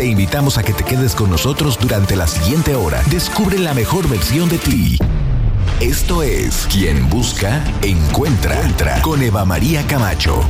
Te invitamos a que te quedes con nosotros durante la siguiente hora. Descubre la mejor versión de ti. Esto es Quien Busca, Encuentra, Entra con Eva María Camacho.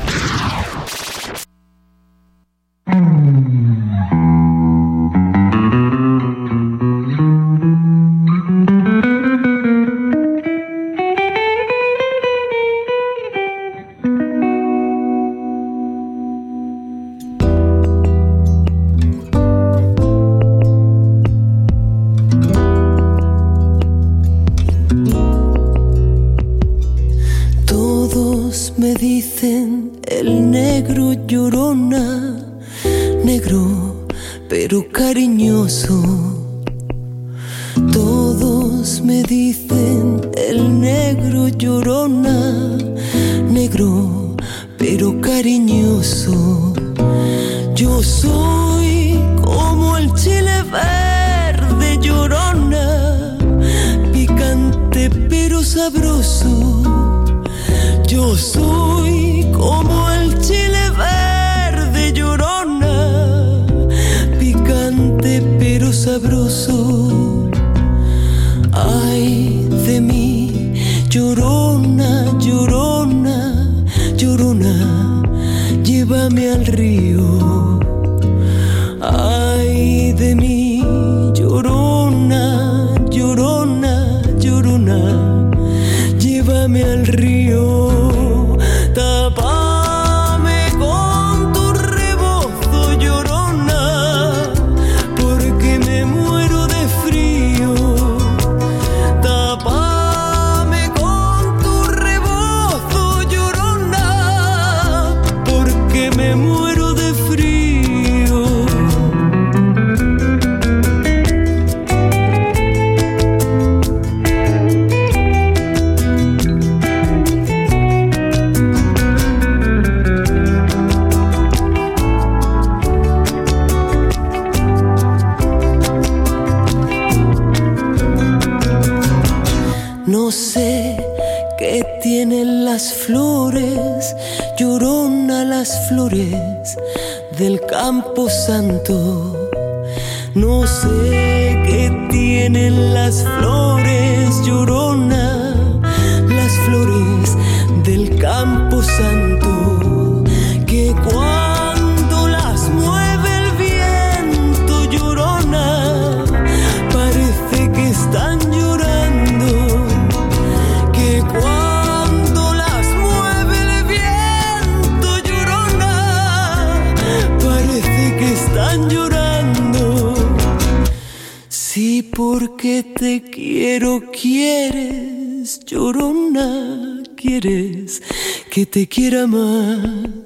Te quiera más.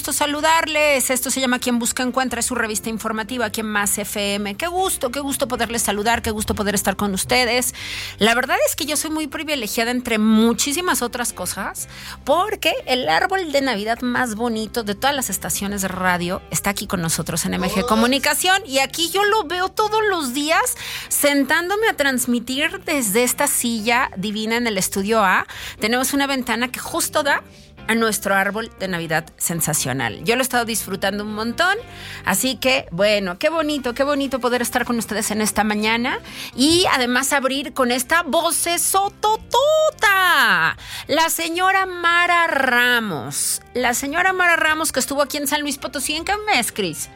Gusto saludarles. Esto se llama Quien Busca Encuentra, es su revista informativa aquí en Más FM. Qué gusto, qué gusto poderles saludar, qué gusto poder estar con ustedes. La verdad es que yo soy muy privilegiada entre muchísimas otras cosas, porque el árbol de Navidad más bonito de todas las estaciones de radio está aquí con nosotros en MG Comunicación y aquí yo lo veo todos los días sentándome a transmitir desde esta silla divina en el estudio A. Tenemos una ventana que justo da a nuestro árbol de Navidad sensacional. Yo lo he estado disfrutando un montón, así que bueno, qué bonito, qué bonito poder estar con ustedes en esta mañana y además abrir con esta voz sototota. La señora Mara Ramos. La señora Mara Ramos que estuvo aquí en San Luis Potosí. ¿En qué mes, Cris?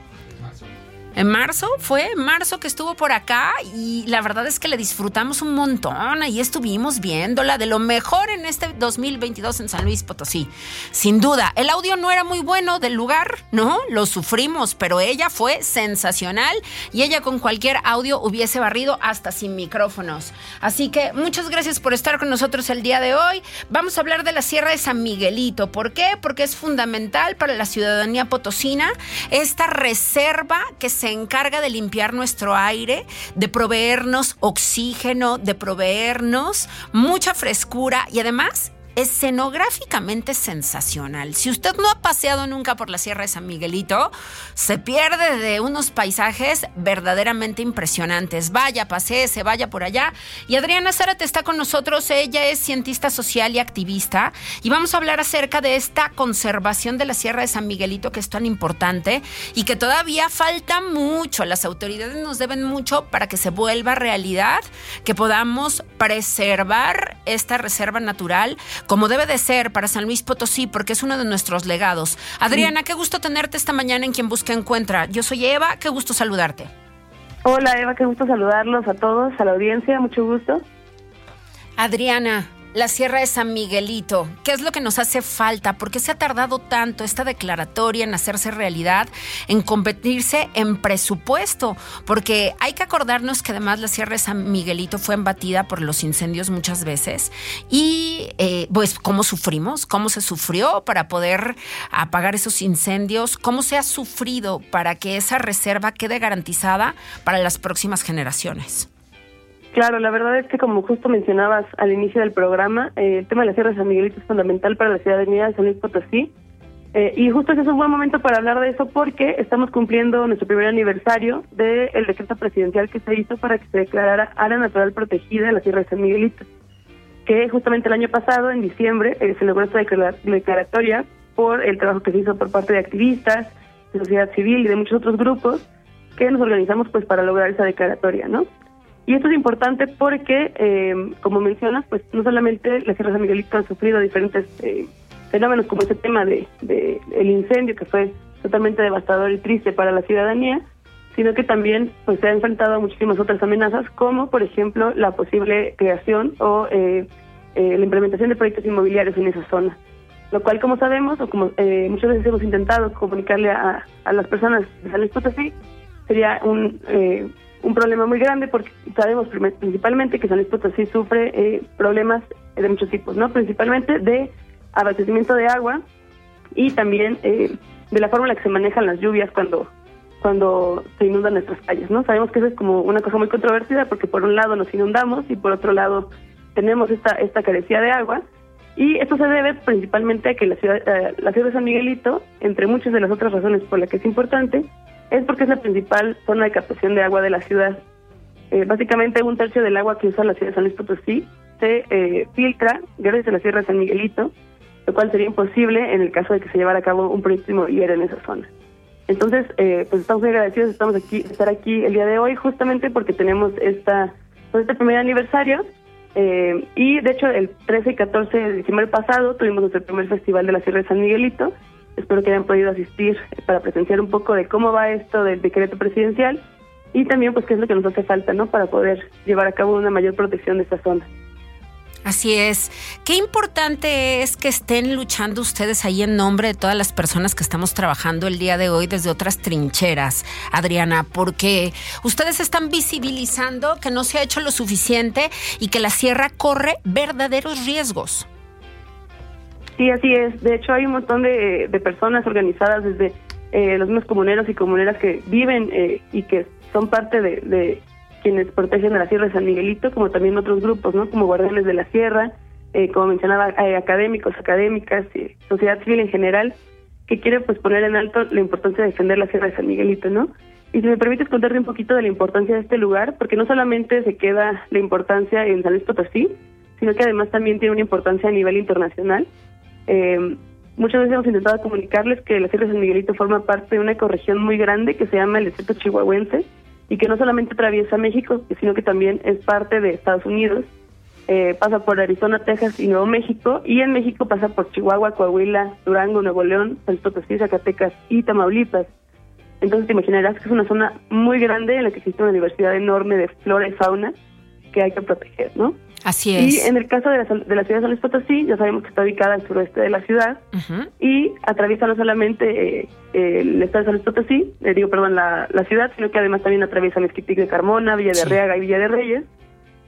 En marzo, fue en marzo que estuvo por acá y la verdad es que le disfrutamos un montón. Ahí estuvimos viéndola de lo mejor en este 2022 en San Luis Potosí. Sin duda, el audio no era muy bueno del lugar, ¿no? Lo sufrimos, pero ella fue sensacional y ella con cualquier audio hubiese barrido hasta sin micrófonos. Así que muchas gracias por estar con nosotros el día de hoy. Vamos a hablar de la Sierra de San Miguelito. ¿Por qué? Porque es fundamental para la ciudadanía potosina esta reserva que se se encarga de limpiar nuestro aire, de proveernos oxígeno, de proveernos mucha frescura y además escenográficamente sensacional. Si usted no ha paseado nunca por la Sierra de San Miguelito, se pierde de unos paisajes verdaderamente impresionantes. Vaya, se vaya por allá. Y Adriana Zárate está con nosotros. Ella es cientista social y activista. Y vamos a hablar acerca de esta conservación de la Sierra de San Miguelito que es tan importante y que todavía falta mucho. Las autoridades nos deben mucho para que se vuelva realidad, que podamos preservar esta reserva natural como debe de ser para San Luis Potosí, porque es uno de nuestros legados. Adriana, qué gusto tenerte esta mañana en Quien Busca Encuentra. Yo soy Eva, qué gusto saludarte. Hola Eva, qué gusto saludarlos a todos, a la audiencia, mucho gusto. Adriana, la Sierra de San Miguelito. ¿Qué es lo que nos hace falta? ¿Por qué se ha tardado tanto esta declaratoria en hacerse realidad, en convertirse en presupuesto? Porque hay que acordarnos que además la Sierra de San Miguelito fue embatida por los incendios muchas veces y eh, pues cómo sufrimos, cómo se sufrió para poder apagar esos incendios, cómo se ha sufrido para que esa reserva quede garantizada para las próximas generaciones. Claro, la verdad es que como justo mencionabas al inicio del programa, eh, el tema de la Sierra de San Miguelito es fundamental para la ciudadanía de San Luis Potosí. Eh, y justo ese es un buen momento para hablar de eso porque estamos cumpliendo nuestro primer aniversario del decreto presidencial que se hizo para que se declarara área natural protegida en la Sierra de San Miguelito. Que justamente el año pasado, en diciembre, eh, se logró esta declaratoria por el trabajo que se hizo por parte de activistas, de sociedad civil y de muchos otros grupos que nos organizamos pues para lograr esa declaratoria, ¿no? Y esto es importante porque, eh, como mencionas, pues no solamente la Sierra de Miguelito han sufrido diferentes eh, fenómenos como ese tema de, el incendio que fue totalmente devastador y triste para la ciudadanía, sino que también pues se ha enfrentado a muchísimas otras amenazas, como por ejemplo la posible creación o eh, la implementación de proyectos inmobiliarios en esa zona. Lo cual, como sabemos, o como muchas veces hemos intentado comunicarle a, a las personas de San Luis sería un un problema muy grande porque sabemos principalmente que San Luis Potosí sufre eh, problemas de muchos tipos, ¿no? Principalmente de abastecimiento de agua y también eh, de la forma en la que se manejan las lluvias cuando cuando se inundan nuestras calles, ¿no? Sabemos que eso es como una cosa muy controvertida porque por un lado nos inundamos y por otro lado tenemos esta esta carecía de agua y esto se debe principalmente a que la ciudad eh, la ciudad de San Miguelito, entre muchas de las otras razones por las que es importante, es porque es la principal zona de captación de agua de la ciudad. Eh, básicamente un tercio del agua que usa la ciudad de San Luis Potosí se eh, filtra gracias a la Sierra de San Miguelito, lo cual sería imposible en el caso de que se llevara a cabo un proyecto inmobiliario en esa zona. Entonces, eh, pues estamos muy agradecidos estamos aquí, estar aquí el día de hoy justamente porque tenemos esta, pues este primer aniversario y de hecho el 13 y 14 de diciembre pasado tuvimos nuestro primer festival de la Sierra de San Miguelito Espero que hayan podido asistir para presenciar un poco de cómo va esto del decreto presidencial y también pues qué es lo que nos hace falta, ¿no? Para poder llevar a cabo una mayor protección de esta zona. Así es. Qué importante es que estén luchando ustedes ahí en nombre de todas las personas que estamos trabajando el día de hoy desde otras trincheras, Adriana, porque ustedes están visibilizando que no se ha hecho lo suficiente y que la sierra corre verdaderos riesgos. Sí, así es. De hecho, hay un montón de, personas organizadas desde eh, los mismos comuneros y comuneras que viven eh, y que son parte de, quienes protegen a la Sierra de San Miguelito, como también otros grupos, ¿no? Como Guardianes de la Sierra, eh, como mencionaba, académicos, académicas, y sociedad civil en general, que quieren pues poner en alto la importancia de defender la Sierra de San Miguelito, ¿no? Y si me permites contarte un poquito de la importancia de este lugar, porque no solamente se queda la importancia en San Luis Potosí, sino que además también tiene una importancia a nivel internacional. Eh, muchas veces hemos intentado comunicarles que la Sierra de San Miguelito forma parte de una ecorregión muy grande que se llama el desierto chihuahuense y que no solamente atraviesa México, sino que también es parte de Estados Unidos eh, pasa por Arizona, Texas y Nuevo México, y en México pasa por Chihuahua, Coahuila, Durango, Nuevo León, San Potosí, Zacatecas y Tamaulipas. Entonces te imaginarás que es una zona muy grande en la que existe una diversidad enorme de flora y fauna que hay que proteger, ¿no? Así es. Y en el caso de la, de la ciudad de San Luis Potosí, ya sabemos que está ubicada al suroeste de la ciudad y atraviesa no solamente eh, el estado de San Luis Potosí, eh, digo, perdón, la, la ciudad, sino que además también atraviesa Mezquitic de Carmona, Villa de Sí. Arriaga y Villa de Reyes.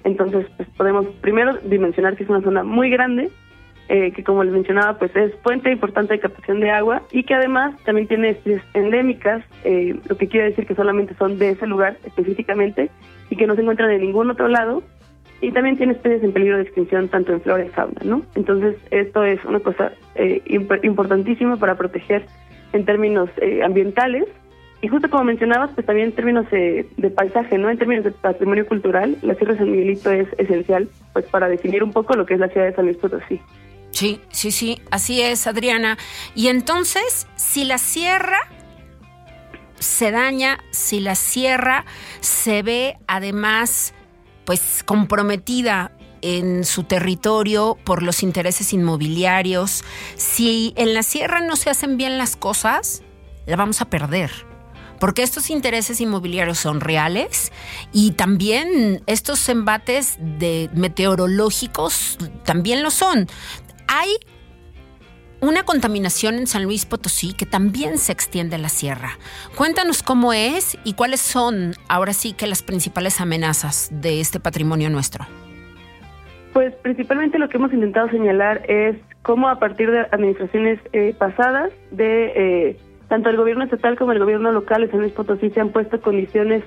Entonces, pues podemos primero dimensionar que es una zona muy grande, eh, que como les mencionaba, pues es fuente importante de captación de agua y que además también tiene especies endémicas, eh, lo que quiere decir que solamente son de ese lugar específicamente y que no se encuentran en ningún otro lado. Y también tiene especies en peligro de extinción tanto en flora y fauna, ¿no? Entonces, esto es una cosa eh, imp- importantísima para proteger en términos eh, ambientales y justo como mencionabas, pues también en términos eh, de paisaje, ¿no? En términos de patrimonio cultural, la Sierra de San Miguelito es esencial pues para definir un poco lo que es la ciudad de San Luis Potosí. Sí, sí, sí, así es, Adriana. Y entonces, si la sierra se daña, si la sierra se ve además, pues comprometida en su territorio por los intereses inmobiliarios, si en la sierra no se hacen bien las cosas, la vamos a perder. Porque estos intereses inmobiliarios son reales y también estos embates de meteorológicos también lo son. Hay una contaminación en San Luis Potosí que también se extiende a la sierra. Cuéntanos cómo es y cuáles son ahora sí que las principales amenazas de este patrimonio nuestro. Pues principalmente lo que hemos intentado señalar es cómo a partir de administraciones eh, pasadas, de eh, tanto el gobierno estatal como el gobierno local de San Luis Potosí se han puesto condiciones,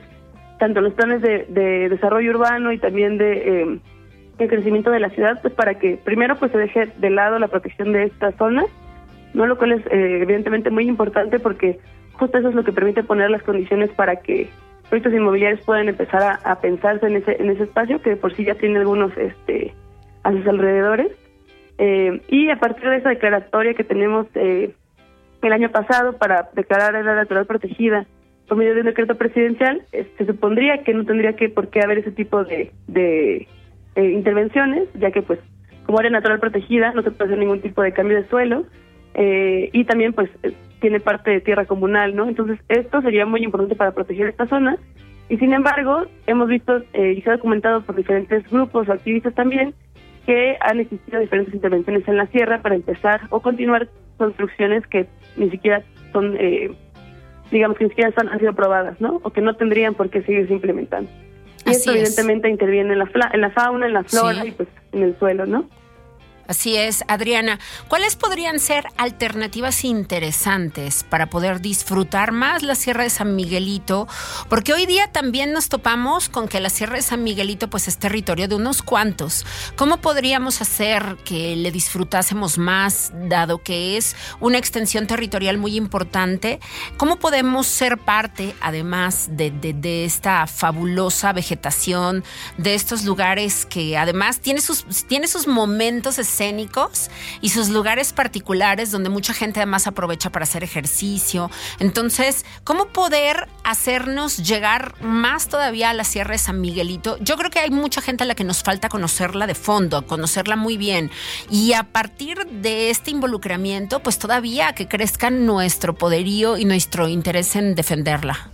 tanto en los planes de, de desarrollo urbano y también de eh, el crecimiento de la ciudad, pues para que primero pues se deje de lado la protección de estas zonas, no lo cual es eh, evidentemente muy importante porque justo eso es lo que permite poner las condiciones para que proyectos inmobiliarios puedan empezar a, pensarse en ese en ese espacio que por sí ya tiene algunos este a sus alrededores. Eh, y a partir de esa declaratoria que tenemos eh, el año pasado para declarar área natural protegida por medio de un decreto presidencial eh, se supondría que no tendría que por qué haber ese tipo de, de eh, intervenciones ya que pues como área natural protegida no se puede hacer ningún tipo de cambio de suelo eh, y también pues eh, tiene parte de tierra comunal, ¿no? Entonces esto sería muy importante para proteger esta zona y sin embargo hemos visto eh, y se ha documentado por diferentes grupos o activistas también que han existido diferentes intervenciones en la sierra para empezar o continuar construcciones que ni siquiera son, eh, digamos que ni siquiera son- han sido aprobadas, ¿no? O que no tendrían por qué seguirse implementando. Y Así esto es. evidentemente interviene en la, en la fauna, en la flora y pues en el suelo, ¿no? Así es, Adriana. ¿Cuáles podrían ser alternativas interesantes para poder disfrutar más la Sierra de San Miguelito? Porque hoy día también nos topamos con que la Sierra de San Miguelito pues es territorio de unos cuantos. ¿Cómo podríamos hacer que le disfrutásemos más, dado que es una extensión territorial muy importante? ¿Cómo podemos ser parte, además de, de- esta fabulosa vegetación, de estos lugares que además tiene sus, tiene sus momentos y sus lugares particulares donde mucha gente además aprovecha para hacer ejercicio. Entonces, ¿cómo poder hacernos llegar más todavía a la Sierra de San Miguelito? Yo creo que hay mucha gente a la que nos falta conocerla de fondo, conocerla muy bien. Y a partir de este involucramiento, pues todavía que crezca nuestro poderío y nuestro interés en defenderla.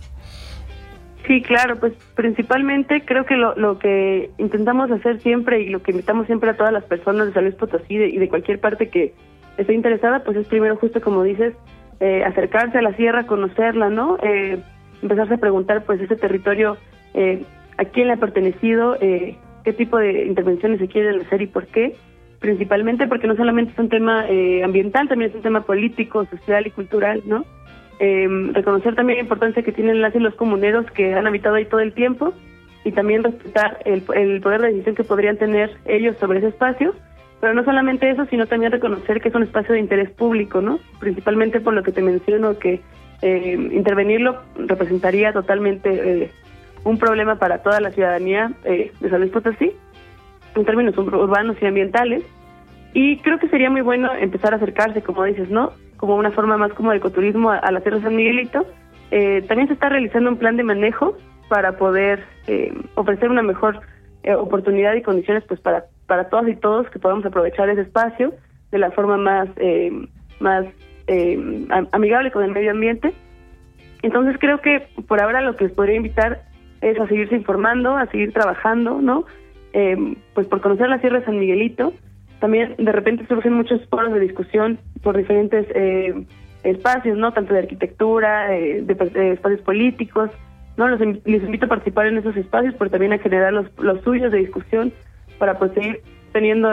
Sí, claro, pues principalmente creo que lo, lo que intentamos hacer siempre y lo que invitamos siempre a todas las personas de San Potosí de- y de cualquier parte que esté interesada, pues es primero justo como dices, eh, acercarse a la sierra, conocerla, ¿no? Eh, empezarse a preguntar pues ese territorio, eh, a quién le ha pertenecido, eh, qué tipo de intervenciones se quieren hacer y por qué, principalmente porque no solamente es un tema eh, ambiental, también es un tema político, social y cultural, ¿no? Eh, reconocer también la importancia que tienen las y los comuneros que han habitado ahí todo el tiempo y también respetar el, el poder de decisión que podrían tener ellos sobre ese espacio. Pero no solamente eso, sino también reconocer que es un espacio de interés público, ¿no? Principalmente por lo que te menciono, que eh, intervenirlo representaría totalmente eh, un problema para toda la ciudadanía eh, de San Luis Potosí, en términos ur- urbanos y ambientales. Y creo que sería muy bueno empezar a acercarse, como dices, ¿no? Como una forma más como de ecoturismo a, la Sierra San Miguelito. Eh, también se está realizando un plan de manejo para poder eh, ofrecer una mejor eh, oportunidad y condiciones pues para para todas y todos que podamos aprovechar ese espacio de la forma más eh, más amigable con el medio ambiente. Entonces creo que por ahora lo que les podría invitar es a seguirse informando, a seguir trabajando, ¿no? Pues por conocer la Sierra de San Miguelito. También de repente surgen muchos foros de discusión por diferentes eh, espacios, ¿no? Tanto de arquitectura, eh, de, espacios políticos, ¿no? Los, les invito a participar en esos espacios, pero también a generar los, los suyos de discusión para pues seguir teniendo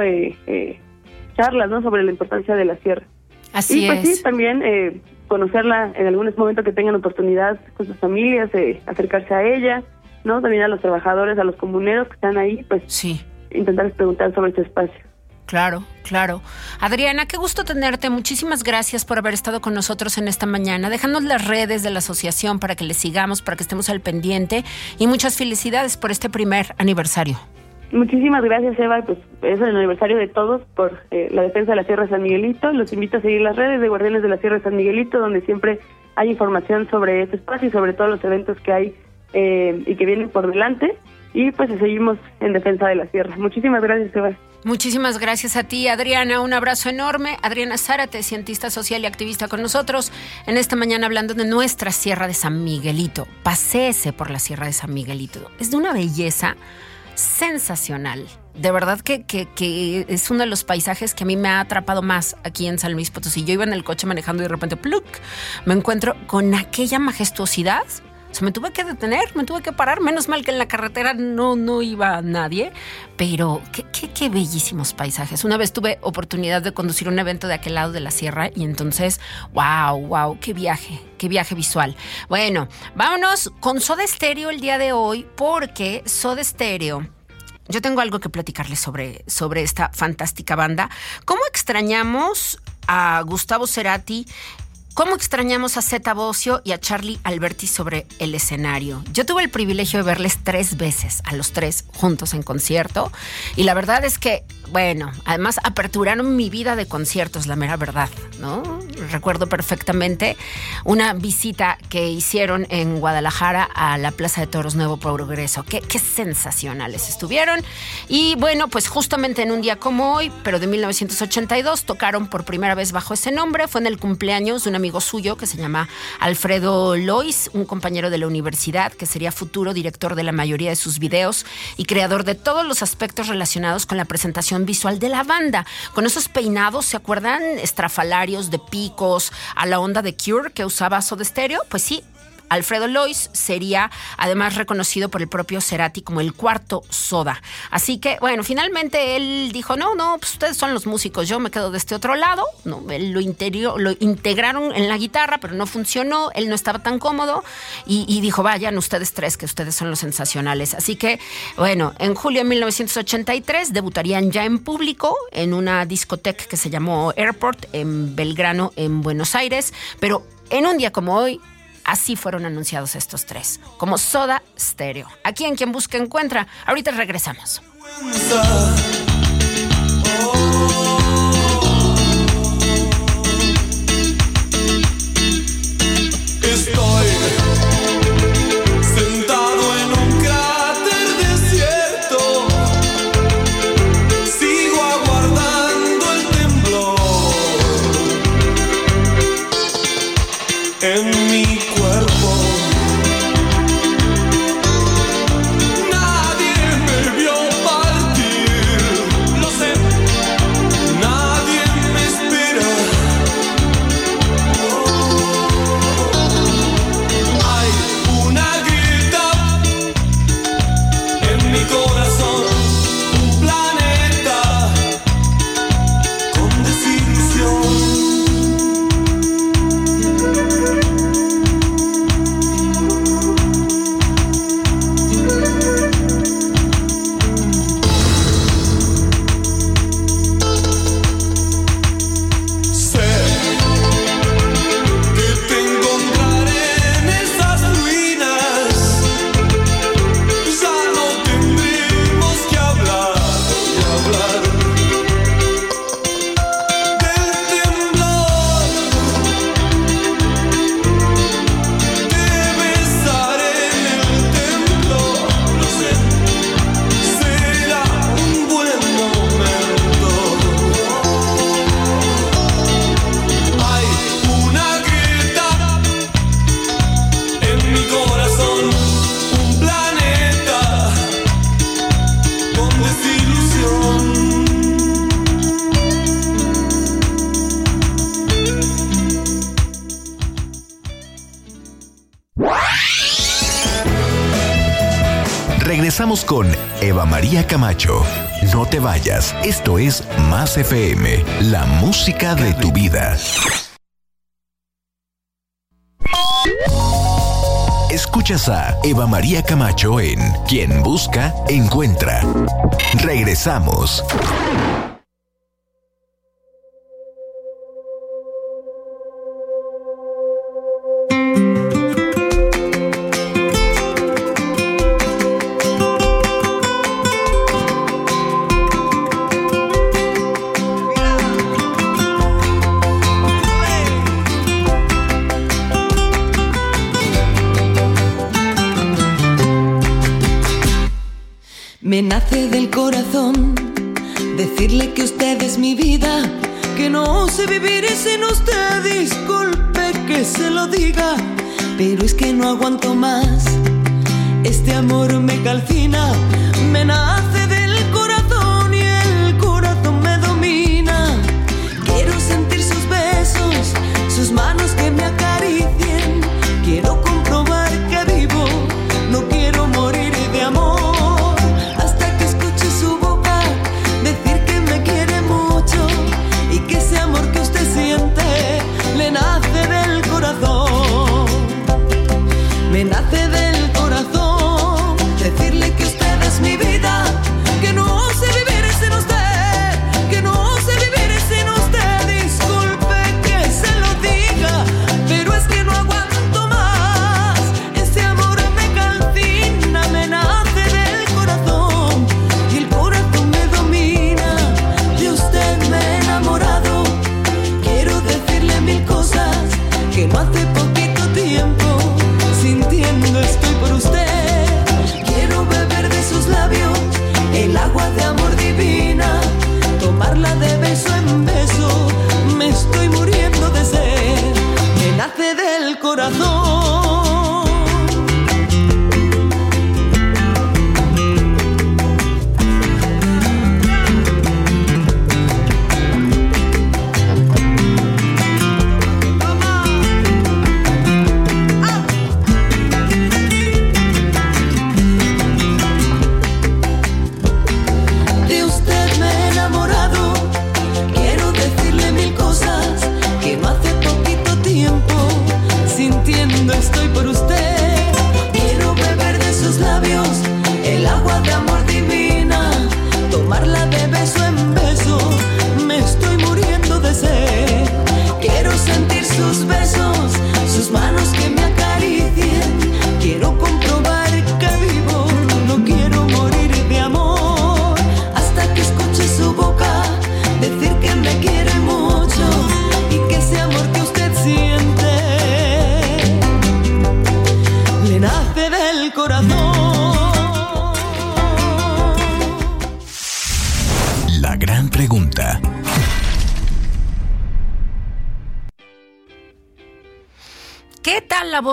charlas, ¿no? Sobre la importancia de la sierra. Así y pues es. sí, también eh, conocerla en algunos momentos que tengan oportunidad con sus familias, eh, acercarse a ella, ¿no? También a los trabajadores, a los comuneros que están ahí, pues sí. intentarles preguntar sobre este espacio. Claro, claro. Adriana, qué gusto tenerte. Muchísimas gracias por haber estado con nosotros en esta mañana. Déjanos las redes de la asociación para que le sigamos, para que estemos al pendiente. Y muchas felicidades por este primer aniversario. Muchísimas gracias, Eva. Pues es el aniversario de todos por eh, la defensa de la Sierra San Miguelito. Los invito a seguir las redes de Guardianes de la Sierra San Miguelito, donde siempre hay información sobre este espacio y sobre todos los eventos que hay eh, y que vienen por delante. Y pues seguimos en defensa de la Sierra. Muchísimas gracias, Eva. Muchísimas gracias a ti, Adriana. Un abrazo enorme. Adriana Zárate, cientista social y activista con nosotros en esta mañana hablando de nuestra Sierra de San Miguelito. Paséese por la Sierra de San Miguelito. Es de una belleza sensacional. De verdad que, que, que, es uno de los paisajes que a mí me ha atrapado más aquí en San Luis Potosí. Yo iba en el coche manejando y de repente, ¡pluk! me encuentro con aquella majestuosidad. Sea, me tuve que detener, me tuve que parar. Menos mal que en la carretera no, no iba nadie. Pero qué, qué, qué bellísimos paisajes. Una vez tuve oportunidad de conducir un evento de aquel lado de la sierra y entonces, wow, wow, qué viaje, qué viaje visual. Bueno, vámonos con Soda Stereo el día de hoy porque Soda Stereo yo tengo algo que platicarles sobre, sobre esta fantástica banda. ¿Cómo extrañamos a Gustavo Cerati? ¿Cómo extrañamos a Zeta Bocio y a Charlie Alberti sobre el escenario? Yo tuve el privilegio de verles tres veces, a los tres juntos en concierto, y la verdad es que, bueno, además aperturaron mi vida de conciertos, la mera verdad, ¿no? Recuerdo perfectamente una visita que hicieron en Guadalajara a la Plaza de Toros Nuevo Progreso. Qué, qué sensacionales estuvieron. Y bueno, pues justamente en un día como hoy, pero de 1982, tocaron por primera vez bajo ese nombre. Fue en el cumpleaños de una amigo suyo que se llama Alfredo Lois, un compañero de la universidad que sería futuro director de la mayoría de sus videos y creador de todos los aspectos relacionados con la presentación visual de la banda. Con esos peinados, ¿se acuerdan? Estrafalarios de picos a la onda de Cure que usaba Soda Stereo. Pues sí, Alfredo Lois sería además reconocido por el propio Cerati como el cuarto soda. Así que, bueno, finalmente él dijo, no, no, pues ustedes son los músicos, yo me quedo de este otro lado. No, él lo, interior, lo integraron en la guitarra, pero no funcionó, él no estaba tan cómodo y, y dijo, vayan ustedes tres, que ustedes son los sensacionales. Así que, bueno, en julio de 1983 debutarían ya en público en una discoteca que se llamó Airport en Belgrano, en Buenos Aires, pero en un día como hoy, Así fueron anunciados estos tres, como Soda Stereo. Aquí en Quien Busca Encuentra. Ahorita regresamos. Con Eva María Camacho. No te vayas, esto es Más FM, la música de tu vida. Escuchas a Eva María Camacho en Quien Busca, Encuentra. Regresamos. Aguanto más. Este amor me calcina,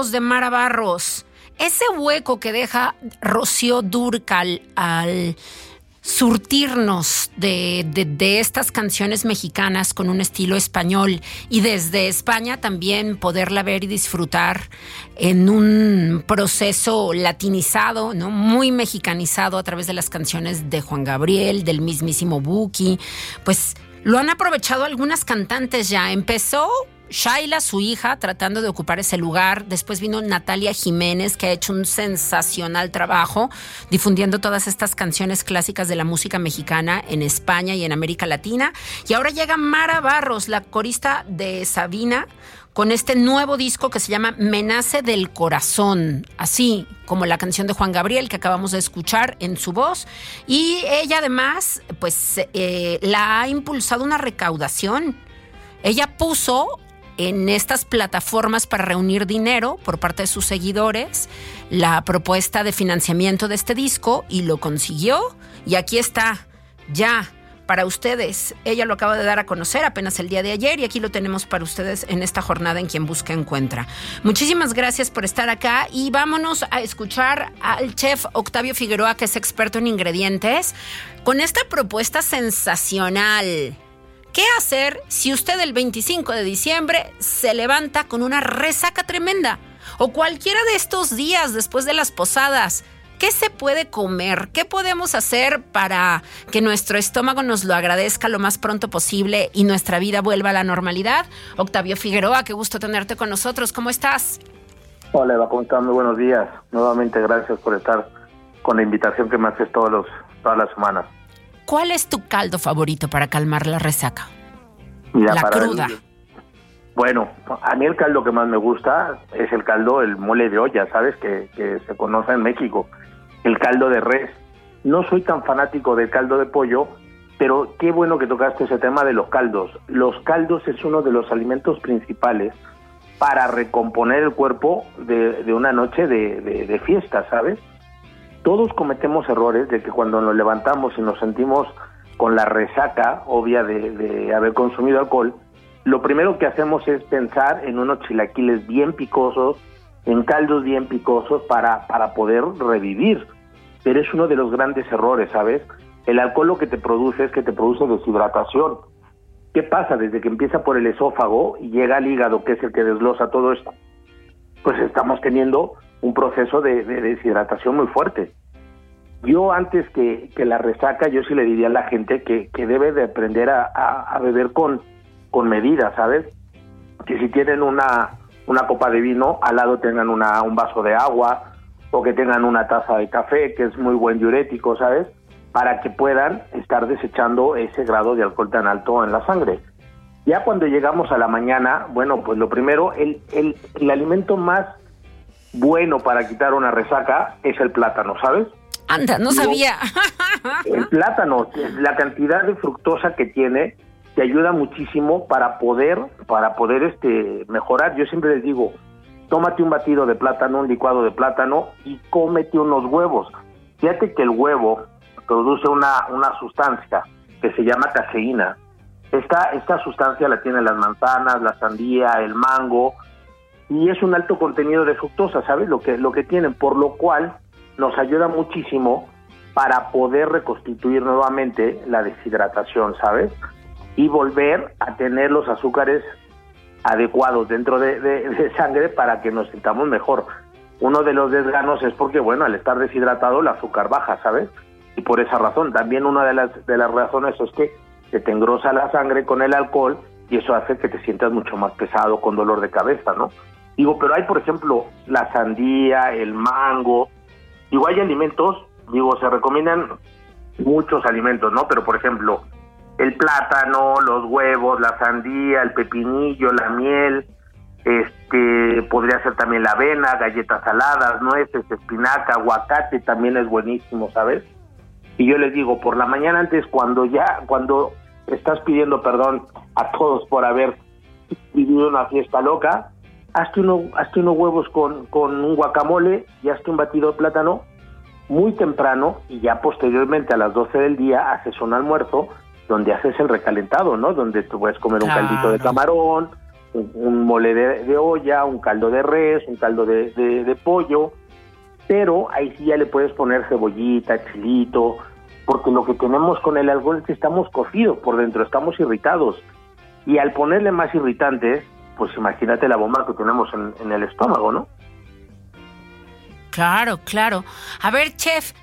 de Mara Barros? Ese hueco que deja Rocío Durcal al surtirnos de, de- de estas canciones mexicanas con un estilo español y desde España también poderla ver y disfrutar en un proceso latinizado, ¿no? muy mexicanizado a través de las canciones de Juan Gabriel, del mismísimo Buki, pues lo han aprovechado algunas cantantes ya. Empezó Shaila, su hija, tratando de ocupar ese lugar. Después vino Natalia Jiménez, que ha hecho un sensacional trabajo difundiendo todas estas canciones clásicas de la música mexicana en España y en América Latina. Y ahora llega Mara Barros, la corista de Sabina, con este nuevo disco que se llama Menace del Corazón, así como la canción de Juan Gabriel que acabamos de escuchar en su voz. Y ella además, pues, eh, la ha impulsado una recaudación. Ella puso en estas plataformas para reunir dinero por parte de sus seguidores la propuesta de financiamiento de este disco y lo consiguió. Y aquí está, ya para ustedes. Ella lo acaba de dar a conocer apenas el día de ayer y aquí lo tenemos para ustedes en esta jornada en Quien Busca Encuentra. Muchísimas gracias por estar acá y vámonos a escuchar al chef Octavio Figueroa, que es experto en ingredientes, con esta propuesta sensacional. ¿Qué hacer si usted el 25 de diciembre se levanta con una resaca tremenda? O cualquiera de estos días después de las posadas ¿Qué se puede comer? ¿Qué podemos hacer para que nuestro estómago nos lo agradezca lo más pronto posible y nuestra vida vuelva a la normalidad? Octavio Figueroa, qué gusto tenerte con nosotros. ¿Cómo estás? Hola, Eva, ¿cómo? Muy buenos días. Nuevamente, gracias por estar con la invitación que me haces todos los, todas las semanas. ¿Cuál es tu caldo favorito para calmar la resaca? la cruda. bueno, a mí el caldo que más me gusta es el caldo, el mole de olla, ¿sabes? Que, que se conoce en México. El caldo de res. No soy tan fanático del caldo de pollo, pero qué bueno que tocaste ese tema de los caldos. Los caldos es uno de los alimentos principales para recomponer el cuerpo de, de una noche de, de, fiesta, ¿sabes? Todos cometemos errores de que cuando nos levantamos y nos sentimos con la resaca obvia de, haber consumido alcohol, lo primero que hacemos es pensar en unos chilaquiles bien picosos, en caldos bien picosos para, para poder revivir. Pero es uno de los grandes errores, ¿sabes? El alcohol lo que te produce es que te produce deshidratación. ¿Qué pasa? Desde que empieza por el esófago y llega al hígado, que es el que desglosa todo esto, pues estamos teniendo un proceso de, deshidratación muy fuerte. Yo antes que, la resaca, yo sí le diría a la gente que, debe de aprender a, beber con, con medida, ¿sabes? Que si tienen una, una copa de vino, al lado tengan una, un vaso de agua o que tengan una taza de café, que es muy buen diurético, ¿sabes? para que puedan estar desechando ese grado de alcohol tan alto en la sangre. Ya cuando llegamos a la mañana, bueno, pues lo primero, el, el, el alimento más bueno para quitar una resaca es el plátano, ¿sabes? Anda, no sabía. El plátano, la cantidad de fructosa que tiene, te ayuda muchísimo para poder, para poder este, mejorar. Yo siempre les digo, tómate un batido de plátano, un licuado de plátano y cómete unos huevos. Fíjate que el huevo produce una, una sustancia que se llama caseína. Esta, esta sustancia la tienen las manzanas, la sandía, el mango, y es un alto contenido de fructosa, ¿sabes? Lo que, lo que tienen, por lo cual nos ayuda muchísimo para poder reconstituir nuevamente la deshidratación, ¿sabes? Y volver a tener los azúcares adecuados dentro de, de, sangre para que nos sintamos mejor. Uno de los desganos es porque, bueno, al estar deshidratado el azúcar baja, ¿sabes? y por esa razón. También una de las, de las razones es que se te engrosa la sangre con el alcohol y eso hace que te sientas mucho más pesado con dolor de cabeza, ¿no? Digo, pero hay, por ejemplo, la sandía, el mango, digo, hay alimentos, digo, se recomiendan muchos alimentos, ¿no? Pero, por ejemplo, el plátano, los huevos, la sandía, el pepinillo, la miel, este, podría ser también la avena, galletas saladas, nueces, espinaca, aguacate, también es buenísimo, ¿sabes? y yo les digo, por la mañana antes, cuando ya, cuando estás pidiendo perdón a todos por haber vivido una fiesta loca, hazte, uno, hazte unos huevos con, con un guacamole y hazte un batido de plátano muy temprano y ya posteriormente a las 12 del día haces un almuerzo donde haces el recalentado, ¿no? Donde tú puedes comer un caldito de camarón, un, mole de, olla, un caldo de res, un caldo de, de pollo, pero ahí sí ya le puedes poner cebollita, chilito, porque lo que tenemos con el alcohol es que estamos cocidos por dentro, estamos irritados. Y al ponerle más irritantes, pues imagínate la bomba que tenemos en, el estómago, ¿no? Claro, claro. A ver, chef,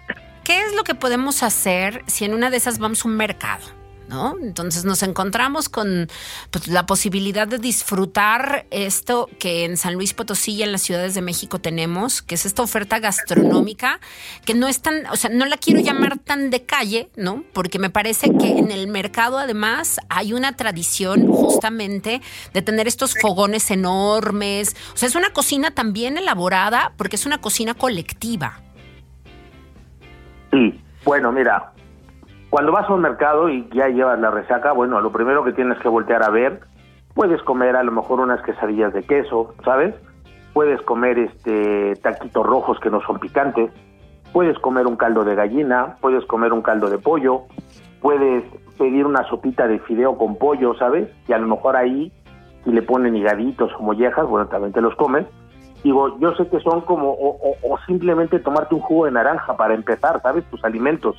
¿qué es lo que podemos hacer si en una de esas vamos a un mercado? ¿No? Entonces nos encontramos con pues, la posibilidad de disfrutar esto que en San Luis Potosí y en las ciudades de México tenemos, que es esta oferta gastronómica, que no es tan, o sea, no la quiero llamar tan de calle, ¿no? Porque me parece que en el mercado además hay una tradición justamente de tener estos fogones enormes, o sea, es una cocina también elaborada porque es una cocina colectiva. Sí, bueno, mira, cuando vas a un mercado y ya llevas la resaca, bueno, lo primero que tienes que voltear a ver, puedes comer a lo mejor unas quesadillas de queso, ¿sabes? Puedes comer este taquitos rojos que no son picantes, puedes comer un caldo de gallina, puedes comer un caldo de pollo, puedes pedir una sopita de fideo con pollo, ¿sabes? Y a lo mejor ahí, si le ponen higaditos o mollejas, bueno, también te los comen. Digo, yo sé que son como, o simplemente tomarte un jugo de naranja para empezar, ¿sabes? Tus alimentos.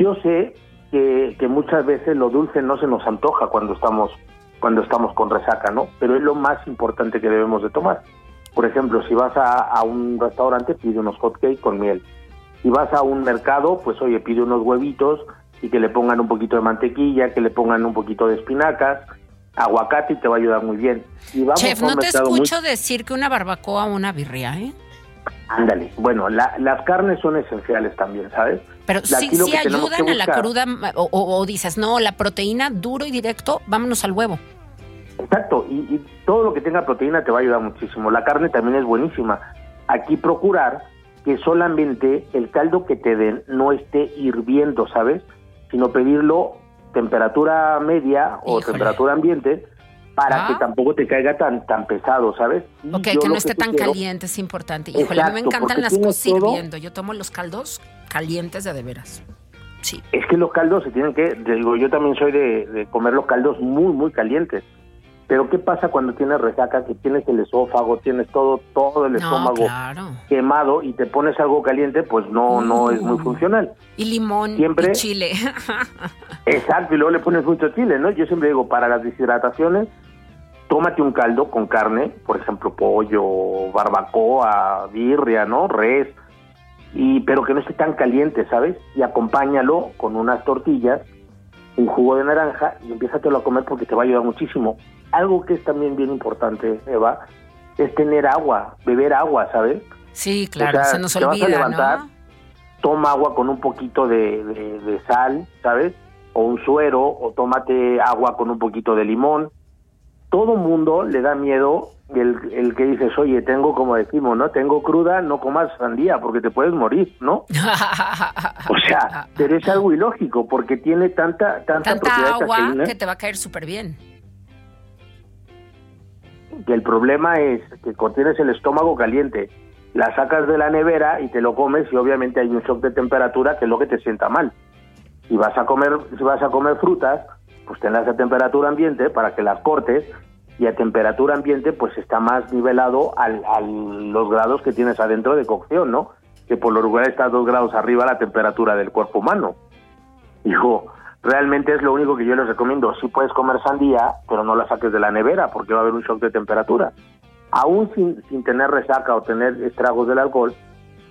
Yo sé que, muchas veces lo dulce no se nos antoja cuando estamos cuando estamos con resaca, ¿no? Pero es lo más importante que debemos de tomar. Por ejemplo, si vas a, un restaurante, pide unos hot cakes con miel. Si vas a un mercado, pues oye, pide unos huevitos y que le pongan un poquito de mantequilla, que le pongan un poquito de espinacas, aguacate y te va a ayudar muy bien. Y vamos Chef, no te escucho decir que una barbacoa o una birria, ¿eh? Ándale, bueno, las carnes son esenciales también, ¿sabes? Pero sí, sí ayudan a la cruda, o, dices, no, la proteína duro y directo, vámonos al huevo. Exacto, y, y, todo lo que tenga proteína te va a ayudar muchísimo. La carne también es buenísima. Aquí procurar que solamente el caldo que te den no esté hirviendo, ¿sabes? Sino pedirlo temperatura media o temperatura ambiente para que ah. tampoco te caiga tan tan pesado, ¿sabes? ok, que no esté tan caliente, es importante. Híjole, a mí me encantan las cosas hirviendo. Yo tomo los caldos calientes de de veras. Sí. Es que los caldos se tienen que, digo, yo también soy de, comer los caldos muy, muy calientes. Pero ¿qué pasa cuando tienes resaca, que tienes el esófago, tienes todo todo el estómago quemado y te pones algo caliente? Pues no no es muy funcional. Y limón y chile. exacto, y luego le pones mucho chile, ¿no? Yo siempre digo, para las deshidrataciones, tómate un caldo con carne, por ejemplo, pollo, barbacoa, birria, ¿no? Res, y pero que no esté tan caliente, ¿sabes? Y acompáñalo con unas tortillas, un jugo de naranja y empiézatelo a comer porque te va a ayudar muchísimo. Algo que es también bien importante, Eva, es tener agua, beber agua, ¿sabes? Sí, claro, se nos olvida, levantar, Toma agua con un poquito de, de sal, ¿sabes? O un suero, o tómate agua con un poquito de limón todo mundo le da miedo el, el que dices, oye, tengo, como decimos, ¿no? Tengo cruda, no comas sandía porque te puedes morir, ¿no? o sea, pero es algo ilógico porque tiene tanta, tanta, tanta agua que te va a caer súper bien. Que el problema es que tienes el estómago caliente, la sacas de la nevera y te lo comes y obviamente hay un shock de temperatura que es lo que te sienta mal. Si vas a comer, si vas a comer frutas, pues tenlas a temperatura ambiente para que las cortes y a temperatura ambiente pues está más nivelado al, a los grados que tienes adentro de cocción, ¿no? Que por lo regular está dos grados arriba la temperatura del cuerpo humano. Hijo, realmente es lo único que yo les recomiendo. Sí puedes comer sandía, pero no la saques de la nevera porque va a haber un shock de temperatura. Aún sin, sin tener resaca o tener estragos del alcohol,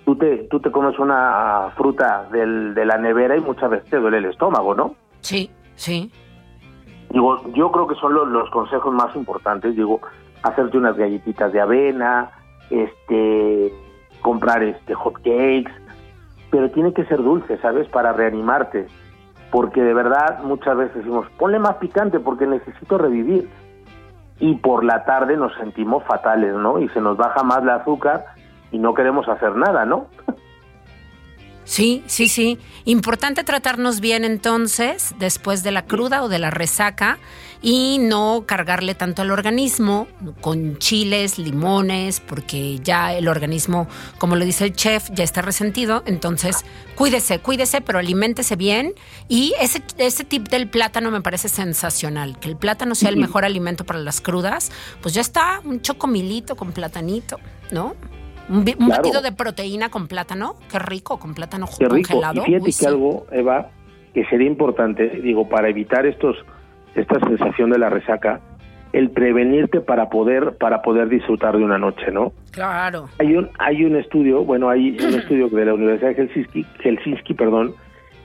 tú te, tú te comes una fruta del, de la nevera y muchas veces te duele el estómago, ¿no? Sí, sí. Digo, yo creo que son los, consejos más importantes, digo, hacerte unas galletitas de avena, este, comprar este hot cakes, pero tiene que ser dulce, ¿sabes? Para reanimarte, porque de verdad muchas veces decimos, ponle más picante porque necesito revivir. Y por la tarde nos sentimos fatales, ¿no? Y se nos baja más el azúcar y no queremos hacer nada, ¿no? Sí, sí, sí. Importante tratarnos bien entonces después de la cruda o de la resaca y no cargarle tanto al organismo con chiles, limones, porque ya el organismo, como lo dice el chef, ya está resentido. Entonces, cuídese, cuídese, pero aliméntese bien. Y ese, ese tip del plátano me parece sensacional. Que el plátano sea el mejor alimento para las crudas. Pues ya está, un chocomilito con platanito, ¿no? Un, batido de proteína con plátano, qué rico, con plátano qué rico. congelado. Y fíjate que algo, Eva, que sería importante, digo, para evitar estos esta sensación de la resaca, el prevenirte para poder para poder disfrutar de una noche, ¿no? Claro. Hay un hay un estudio, bueno, hay un estudio de la Universidad de Helsinki, Helsinki, perdón,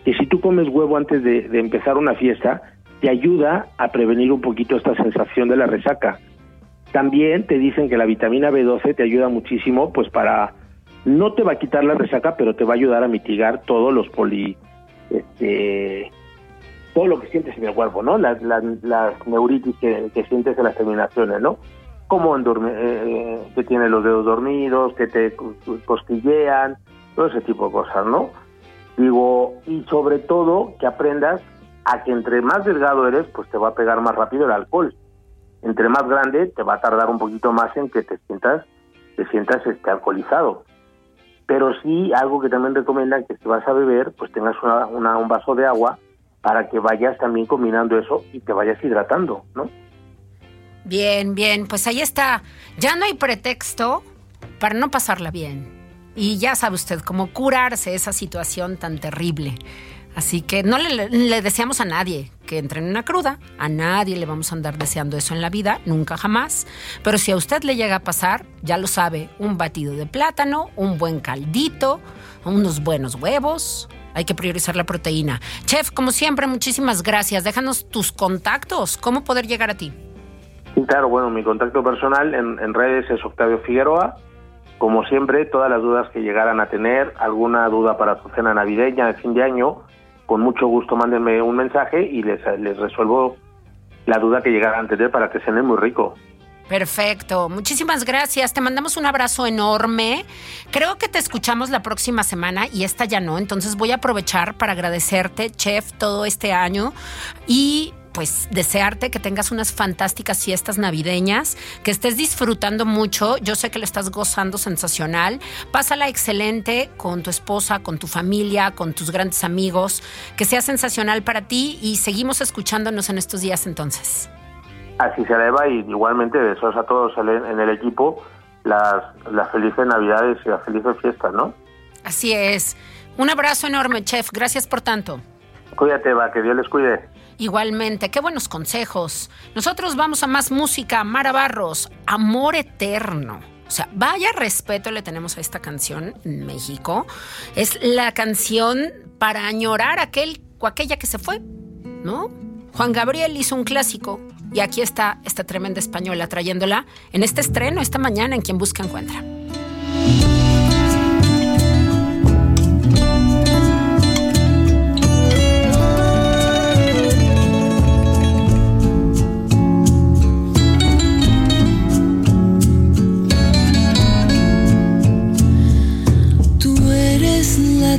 que si tú comes huevo antes de, de empezar una fiesta, te ayuda a prevenir un poquito esta sensación de la resaca. También te dicen que la vitamina B12 te ayuda muchísimo, pues para, no te va a quitar la resaca, pero te va a ayudar a mitigar todos los poli, este, todo lo que sientes en el cuerpo, ¿no? Las, neuritis que, sientes en las terminaciones, ¿no? Como en eh, eh, que los dedos dormidos, que te costillean, todo ese tipo de cosas, ¿no? Digo, y sobre todo que aprendas a que entre más delgado eres, pues te va a pegar más rápido el alcohol entre más grande te va a tardar un poquito más en que te sientas te sientas este alcoholizado. Pero sí algo que también recomiendan que si vas a beber pues tengas una, un vaso de agua para que vayas también combinando eso y te vayas hidratando no bien bien pues ahí está. Ya no hay pretexto para no pasarla bien. Y ya sabe usted cómo curarse esa situación tan terrible. Así que no le, le, deseamos a nadie que entre en una cruda. A nadie le vamos a andar deseando eso en la vida, nunca jamás. Pero si a usted le llega a pasar, ya lo sabe, un batido de plátano, un buen caldito, unos buenos huevos. Hay que priorizar la proteína. Chef, como siempre, muchísimas gracias. Déjanos tus contactos. ¿Cómo poder llegar a ti? Claro, bueno, mi contacto personal en, en redes es Octavio Figueroa. Como siempre, todas las dudas que llegaran a tener, alguna duda para su cena navideña de fin de año, con mucho gusto mándenme un mensaje y les, les resuelvo la duda que llegaran a tener para que cenen muy rico. Perfecto, muchísimas gracias. Te mandamos un abrazo enorme. Creo que te escuchamos la próxima semana y esta ya no, entonces voy a aprovechar para agradecerte, chef, todo este año y pues desearte que tengas unas fantásticas fiestas navideñas, que estés disfrutando mucho. Yo sé que lo estás gozando sensacional. Pásala excelente con tu esposa, con tu familia, con tus grandes amigos. Que sea sensacional para ti y seguimos escuchándonos en estos días entonces. Así se eleva y igualmente deseos a todos en el equipo las, las felices navidades y las felices fiestas, ¿no? Así es. Un abrazo enorme, chef. Gracias por tanto. Cuídate, va, que Dios les cuide. Igualmente, qué buenos consejos. Nosotros vamos a más música. Mara Barros, Amor Eterno. O sea, vaya respeto le tenemos a esta canción en México. Es la canción para añorar aquel o aquella que se fue, ¿no? Juan Gabriel hizo un clásico y aquí está esta tremenda española trayéndola en este estreno esta mañana en Quien Busca Encuentra.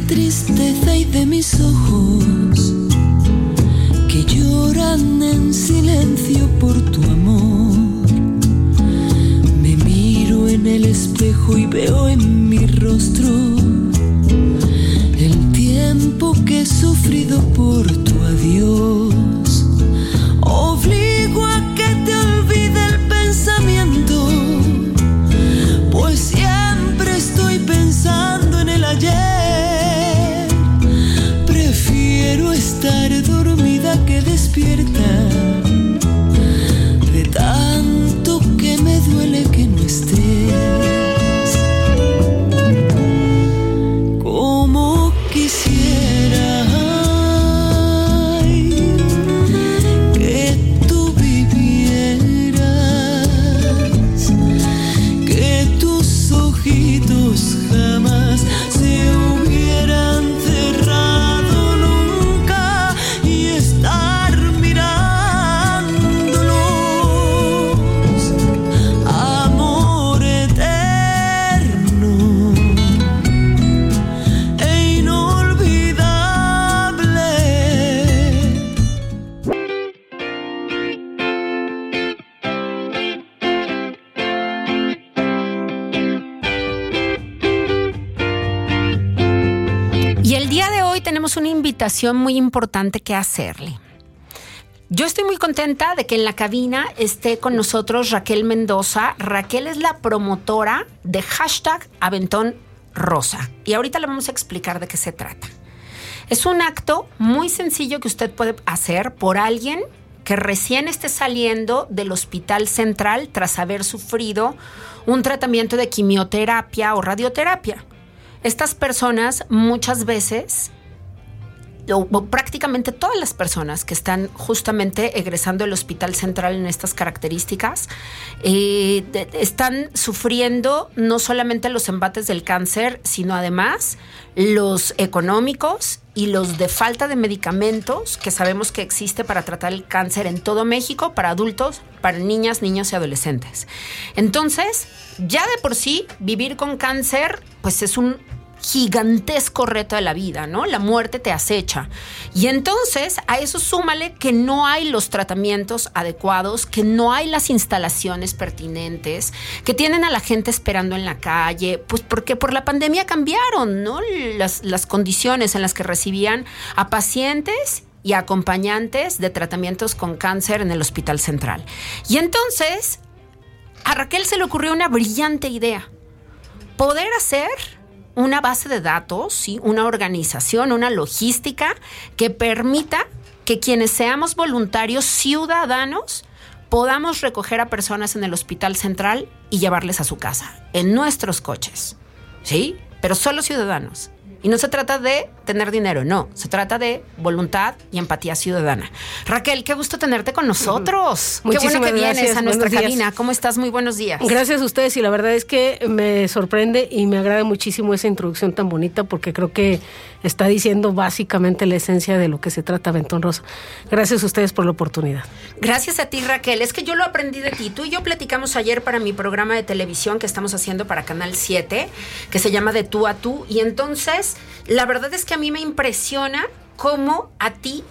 Tristeza y de mis ojos que lloran en silencio por tu amor. Me miro en el espejo y veo en mi rostro el tiempo que he sufrido por tu adiós. Muy importante que hacerle. Yo estoy muy contenta de que en la cabina esté con nosotros Raquel Mendoza. Raquel es la promotora de hashtag Aventón Rosa. Y ahorita le vamos a explicar de qué se trata. Es un acto muy sencillo que usted puede hacer por alguien que recién esté saliendo del hospital central tras haber sufrido un tratamiento de quimioterapia o radioterapia. Estas personas muchas veces prácticamente todas las personas que están justamente egresando del hospital central en estas características eh, están sufriendo no solamente los embates del cáncer, sino además los económicos y los de falta de medicamentos que sabemos que existe para tratar el cáncer en todo México, para adultos, para niñas, niños y adolescentes. Entonces, ya de por sí, vivir con cáncer, pues es un gigantesco reto de la vida, ¿no? La muerte te acecha. Y entonces a eso súmale que no hay los tratamientos adecuados, que no hay las instalaciones pertinentes, que tienen a la gente esperando en la calle, pues porque por la pandemia cambiaron, ¿no? Las, las condiciones en las que recibían a pacientes y acompañantes de tratamientos con cáncer en el Hospital Central. Y entonces a Raquel se le ocurrió una brillante idea. Poder hacer una base de datos, ¿sí? una organización, una logística que permita que quienes seamos voluntarios ciudadanos podamos recoger a personas en el hospital central y llevarles a su casa, en nuestros coches. ¿Sí? Pero solo ciudadanos. Y no se trata de tener dinero, no, se trata de voluntad y empatía ciudadana. Raquel, qué gusto tenerte con nosotros. qué bueno que vienes a nuestra cabina. ¿Cómo estás? Muy buenos días. Gracias a ustedes y la verdad es que me sorprende y me agrada muchísimo esa introducción tan bonita porque creo que está diciendo básicamente la esencia de lo que se trata Ventón Rosa. Gracias a ustedes por la oportunidad. Gracias a ti, Raquel. Es que yo lo aprendí de ti. Tú y yo platicamos ayer para mi programa de televisión que estamos haciendo para Canal 7, que se llama De tú a tú. Y entonces, la verdad es que a mí me impresiona cómo a ti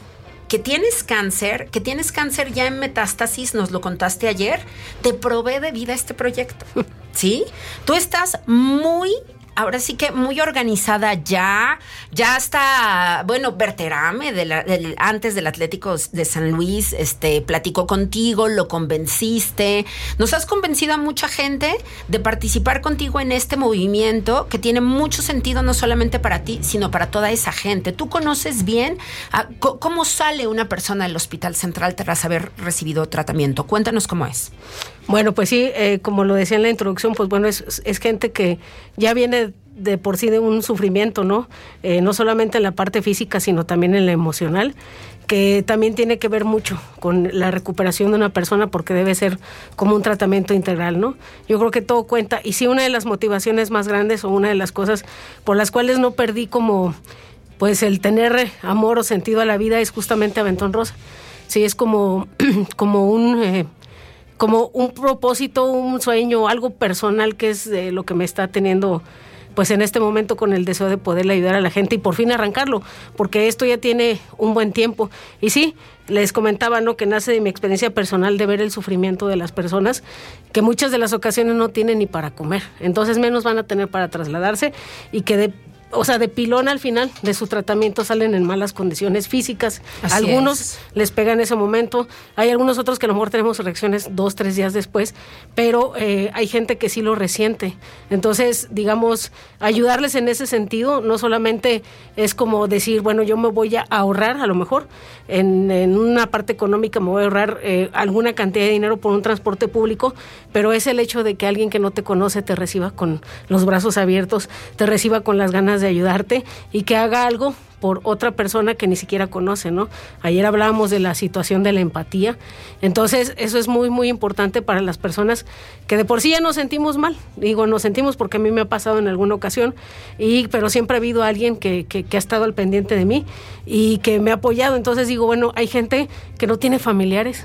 que tienes cáncer, que tienes cáncer ya en metástasis, nos lo contaste ayer, te provee de vida este proyecto. ¿Sí? Tú estás muy ahora sí que muy organizada ya, ya está, bueno, Berterame de antes del Atlético de San Luis, este, platicó contigo, lo convenciste, nos has convencido a mucha gente de participar contigo en este movimiento que tiene mucho sentido no solamente para ti, sino para toda esa gente. Tú conoces bien cómo sale una persona del Hospital Central tras haber recibido tratamiento. Cuéntanos cómo es. Bueno, pues sí, eh, como lo decía en la introducción, pues bueno, es, es gente que ya viene de por sí de un sufrimiento, ¿no? Eh, no solamente en la parte física, sino también en la emocional, que también tiene que ver mucho con la recuperación de una persona porque debe ser como un tratamiento integral, ¿no? Yo creo que todo cuenta. Y sí, una de las motivaciones más grandes o una de las cosas por las cuales no perdí como, pues, el tener amor o sentido a la vida es justamente Aventón Rosa. Sí, es como, como un... Eh, como un propósito, un sueño, algo personal que es lo que me está teniendo pues en este momento con el deseo de poderle ayudar a la gente y por fin arrancarlo, porque esto ya tiene un buen tiempo. Y sí, les comentaba, ¿no? Que nace de mi experiencia personal de ver el sufrimiento de las personas, que muchas de las ocasiones no tienen ni para comer, entonces menos van a tener para trasladarse y que de o sea, de pilón al final de su tratamiento salen en malas condiciones físicas. algunos les pega en ese momento, hay algunos otros que a lo mejor tenemos reacciones dos, tres días después, pero eh, hay gente que sí lo resiente. Entonces, digamos, ayudarles en ese sentido no solamente es como decir, bueno, yo me voy a ahorrar a lo mejor, en, una parte económica me voy a ahorrar eh, alguna cantidad de dinero por un transporte público, pero es el hecho de que alguien que no te conoce te reciba con los brazos abiertos, te reciba con las ganas de ayudarte y que haga algo por otra persona que ni siquiera conoce, ¿no? Ayer hablábamos de la situación de la empatía, entonces eso es muy, muy importante para las personas que de por sí ya nos sentimos mal, digo, nos sentimos porque a mí me ha pasado en alguna ocasión, y, pero siempre ha habido alguien que, que, que ha estado al pendiente de mí y que me ha apoyado, entonces digo, bueno, hay gente que no tiene familiares,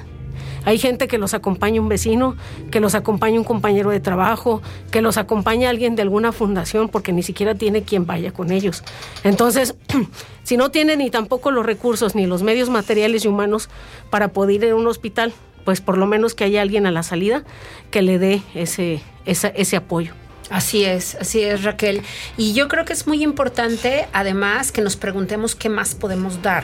hay gente que los acompaña un vecino, que los acompaña un compañero de trabajo, que los acompaña alguien de alguna fundación porque ni siquiera tiene quien vaya con ellos. Entonces, si no tiene ni tampoco los recursos ni los medios materiales y humanos para poder ir a un hospital, pues por lo menos que haya alguien a la salida que le dé ese, ese apoyo. Así es, así es Raquel. Y yo creo que es muy importante además que nos preguntemos qué más podemos dar.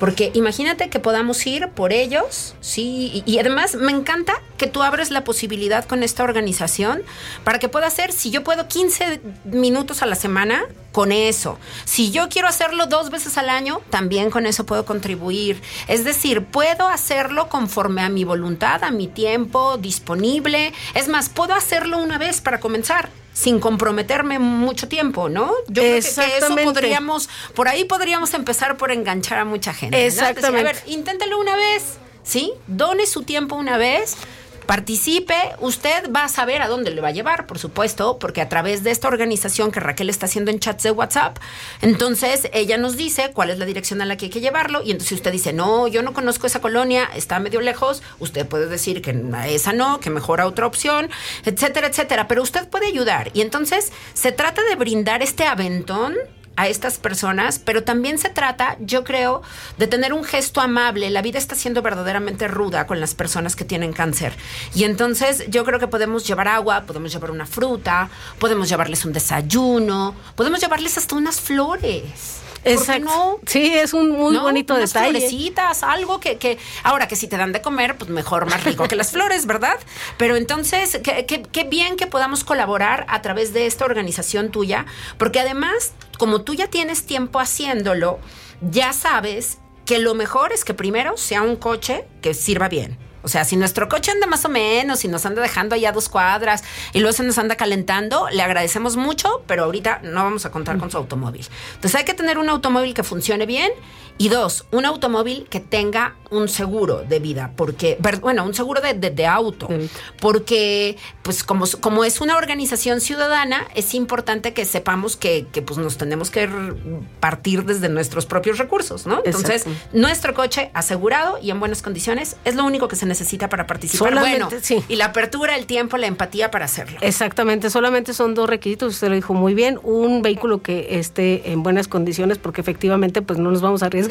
Porque imagínate que podamos ir por ellos, sí, y, además me encanta que tú abres la posibilidad con esta organización para que pueda hacer, si yo puedo 15 minutos a la semana, con eso. Si yo quiero hacerlo dos veces al año, también con eso puedo contribuir. Es decir, puedo hacerlo conforme a mi voluntad, a mi tiempo disponible. Es más, puedo hacerlo una vez para comenzar sin comprometerme mucho tiempo, ¿no? Yo creo que, eso podríamos, por ahí podríamos empezar por enganchar a mucha gente. Exactamente. a ver, inténtelo una vez, ¿sí? Done su tiempo una vez participe, usted va a saber a dónde le va a llevar, por supuesto, porque a través de esta organización que Raquel está haciendo en chats de WhatsApp, entonces ella nos dice cuál es la dirección a la que hay que llevarlo y entonces usted dice, no, yo no conozco esa colonia, está medio lejos, usted puede decir que esa no, que mejora otra opción, etcétera, etcétera, pero usted puede ayudar. Y entonces se trata de brindar este aventón a estas personas, pero también se trata, yo creo, de tener un gesto amable. La vida está siendo verdaderamente ruda con las personas que tienen cáncer. Y entonces yo creo que podemos llevar agua, podemos llevar una fruta, podemos llevarles un desayuno, podemos llevarles hasta unas flores. Exacto. No? Sí, es un muy bonito unas detalle. florecitas, algo que, que, ahora que si te dan de comer, pues mejor, más rico que las flores, ¿verdad? Pero entonces, qué bien que podamos colaborar a través de esta organización tuya, porque además, como tú ya tienes tiempo haciéndolo, ya sabes que lo mejor es que primero sea un coche que sirva bien. O sea, si nuestro coche anda más o menos y nos anda dejando allá dos cuadras y luego se nos anda calentando, le agradecemos mucho, pero ahorita no vamos a contar con su automóvil. Entonces hay que tener un automóvil que funcione bien y dos, un automóvil que tenga un seguro de vida, porque, bueno, un seguro de, auto, porque pues como, como es una organización ciudadana, es importante que sepamos que, pues nos tenemos que partir desde nuestros propios recursos, ¿no? Entonces, nuestro coche asegurado y en buenas condiciones es lo único que se necesita para participar. bueno, sí. y la apertura, el tiempo, la empatía para hacerlo. Exactamente, solamente son dos requisitos, usted lo dijo muy bien, un vehículo que esté en buenas condiciones, porque efectivamente pues no nos vamos a arriesgar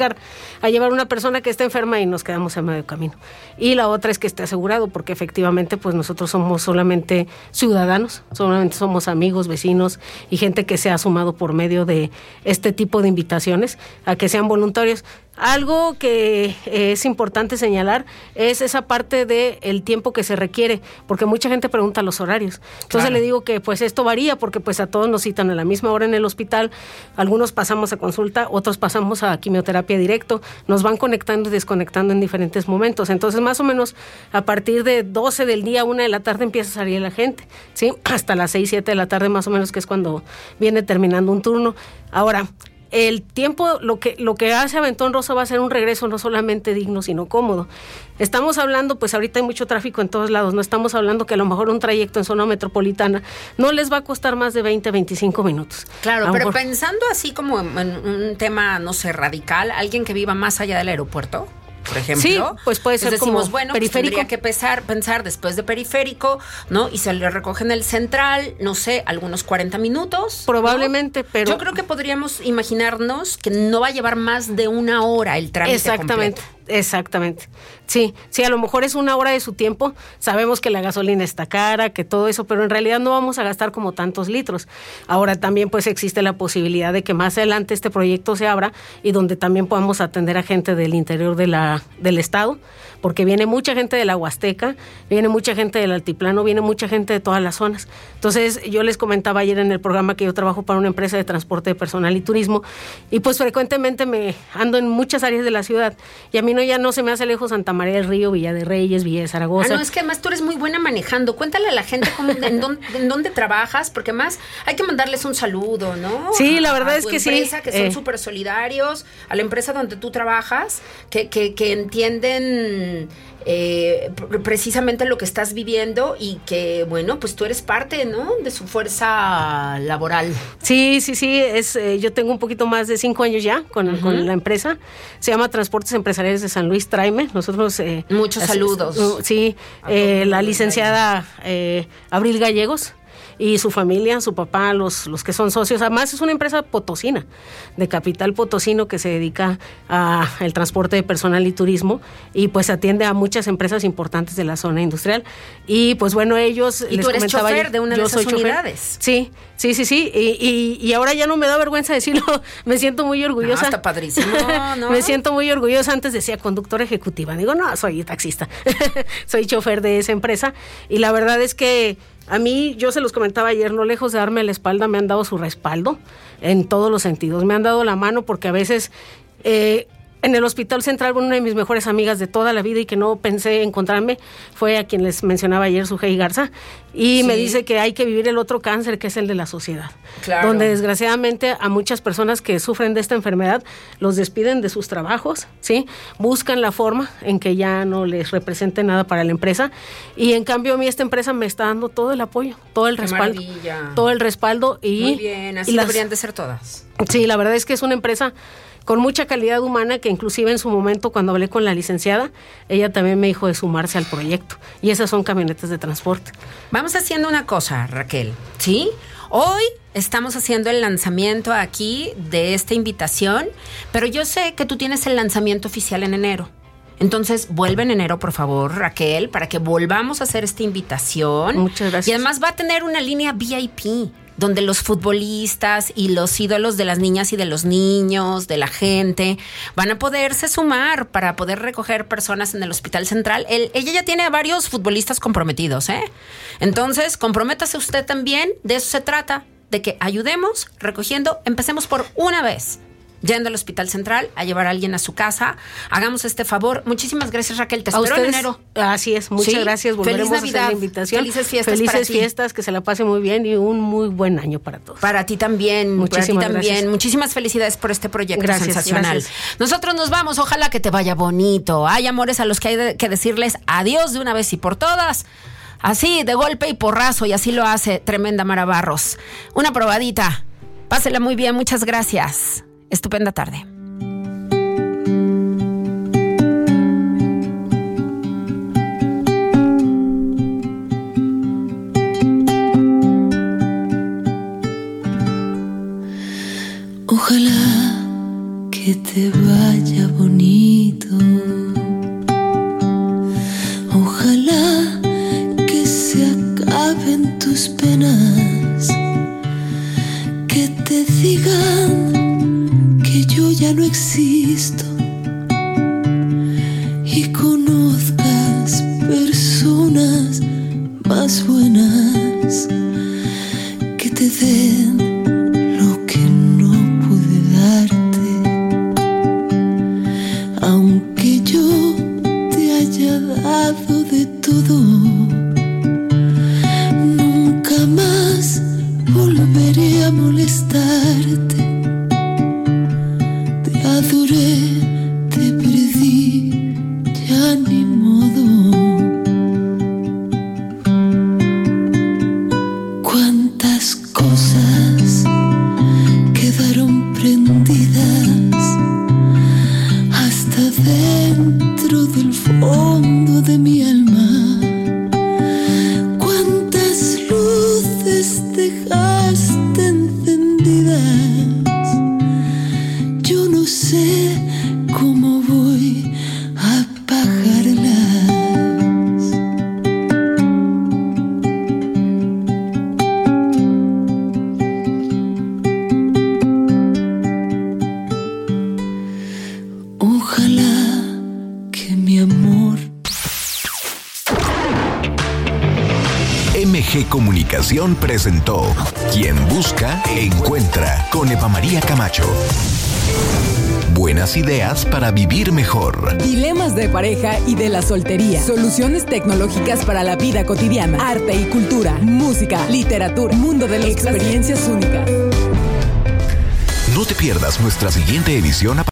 a llevar una persona que esté enferma y nos quedamos en medio camino. Y la otra es que esté asegurado, porque efectivamente pues nosotros somos solamente ciudadanos, solamente somos amigos, vecinos y gente que se ha sumado por medio de este tipo de invitaciones a que sean voluntarios. Algo que eh, es importante señalar es esa parte del el tiempo que se requiere, porque mucha gente pregunta los horarios. Entonces le digo que pues esto varía porque pues a todos nos citan a la misma hora en el hospital, algunos pasamos a consulta, otros pasamos a quimioterapia directo, nos van conectando y desconectando en diferentes momentos. Entonces más o menos a partir de 12 del día, 1 de la tarde empieza a salir la gente, ¿sí? Hasta las 6, 7 de la tarde más o menos que es cuando viene terminando un turno. Ahora, el tiempo, lo que, lo que hace Aventón Rosa va a ser un regreso no solamente digno, sino cómodo. Estamos hablando, pues ahorita hay mucho tráfico en todos lados, no estamos hablando que a lo mejor un trayecto en zona metropolitana no les va a costar más de 20, 25 minutos. Claro, pero pensando así como en un tema, no sé, radical, alguien que viva más allá del aeropuerto por ejemplo. Sí, pues puede ser decimos, como bueno, pues periférico. tendría que pensar, pensar después de periférico, ¿no? Y se le recoge en el central, no sé, algunos 40 minutos. Probablemente, pero... Yo creo que podríamos imaginarnos que no va a llevar más de una hora el trámite Exactamente. Exactamente. Sí, sí, a lo mejor es una hora de su tiempo. Sabemos que la gasolina está cara, que todo eso, pero en realidad no vamos a gastar como tantos litros. Ahora también pues existe la posibilidad de que más adelante este proyecto se abra y donde también podamos atender a gente del interior de la, del estado porque viene mucha gente de la Huasteca, viene mucha gente del Altiplano, viene mucha gente de todas las zonas. Entonces, yo les comentaba ayer en el programa que yo trabajo para una empresa de transporte de personal y turismo, y pues frecuentemente me ando en muchas áreas de la ciudad, y a mí no ya no se me hace lejos Santa María del Río, Villa de Reyes, Villa de Zaragoza. Ah, no, es que además tú eres muy buena manejando. Cuéntale a la gente en, dónde, trabajas, porque más hay que mandarles un saludo, ¿no? Sí, la verdad es que sí. Que son eh. súper solidarios, a la empresa donde tú trabajas, que, que, que entienden eh, precisamente lo que estás viviendo y que, bueno, pues tú eres parte, ¿no? De su fuerza laboral. Sí, sí, sí. Es, eh, yo tengo un poquito más de cinco años ya con, la empresa. Se llama Transportes Empresariales de San Luis Traime. Nosotros... Eh, Muchos saludos. sí, la licenciada Abril Gallegos y su familia, su papá, los, los que son socios. Además es una empresa potosina, de capital potosino que se dedica al transporte de personal y turismo y pues atiende a muchas empresas importantes de la zona industrial. Y pues bueno, ellos... ¿Y les tú eres chofer de una de esas unidades? Sí, sí, sí, sí. Y, y, ahora ya no me da vergüenza decirlo, me siento muy orgullosa. Ah, está padrísimo, ¿no? me siento muy orgullosa. Antes decía conductora ejecutiva. Digo, no, soy taxista. soy chofer de esa empresa. Y la verdad es que a mí, yo se los comentaba ayer, no lejos de darme la espalda, me han dado su respaldo en todos los sentidos. Me han dado la mano porque a veces eh, en el Hospital Central, una de mis mejores amigas de toda la vida y que no pensé encontrarme, fue a quien les mencionaba ayer, Sujei Garza, y me dice que hay que vivir el otro cáncer, que es el de la sociedad. Donde desgraciadamente a muchas personas que sufren de esta enfermedad los despiden de sus trabajos, ¿sí? Buscan la forma en que ya no les represente nada para la empresa. Y en cambio a mí esta empresa me está dando todo el apoyo, todo el respaldo. Todo el respaldo y... Muy bien, así deberían de ser todas. Sí, la verdad es que es una empresa con mucha calidad humana que inclusive en su momento cuando hablé con la licenciada, ella también me dijo de sumarse al proyecto. Y esas son camionetas de transporte. Vamos haciendo una cosa, Raquel, ¿sí? Hoy estamos haciendo el lanzamiento aquí de esta invitación, pero yo sé que tú tienes el lanzamiento oficial en enero. Entonces, vuelve en enero, por favor, Raquel, para que volvamos a hacer esta invitación. Muchas gracias. Y además va a tener una línea VIP donde los futbolistas y los ídolos de las niñas y de los niños, de la gente, van a poderse sumar para poder recoger personas en el Hospital Central. ella ya tiene a varios futbolistas comprometidos, ¿eh? Entonces, comprométase usted también, de eso se trata, de que ayudemos recogiendo, empecemos por una vez yendo al Hospital Central a llevar a alguien a su casa. Hagamos este favor. Muchísimas gracias, Raquel. Te espero en enero. Así es, muchas Sí. gracias. Feliz Volveremos a hacer Navidad. la invitación. Felices fiestas Felices para ti. fiestas, que se la pase muy bien y un muy buen año para todos. Para ti también, Muchísimas para ti también. gracias. Muchísimas felicidades por este proyecto Gracias, sensacional. gracias. Nosotros nos vamos, ojalá que te vaya bonito. Hay amores a los que hay de- que decirles adiós de una vez y por todas. Así, de golpe y porrazo, y así lo hace tremenda Mara Barros. Una probadita. Pásela muy bien, muchas gracias. Estupenda tarde. Ojalá que te vaya bonito. Ojalá que se acaben tus penas. Que te digan existo. Y conozcas personas más buenas ideas para vivir mejor. Dilemas de pareja y de la soltería. Soluciones tecnológicas para la vida cotidiana. Arte y cultura. Música, literatura. Mundo de las experiencias únicas. No te pierdas nuestra siguiente edición a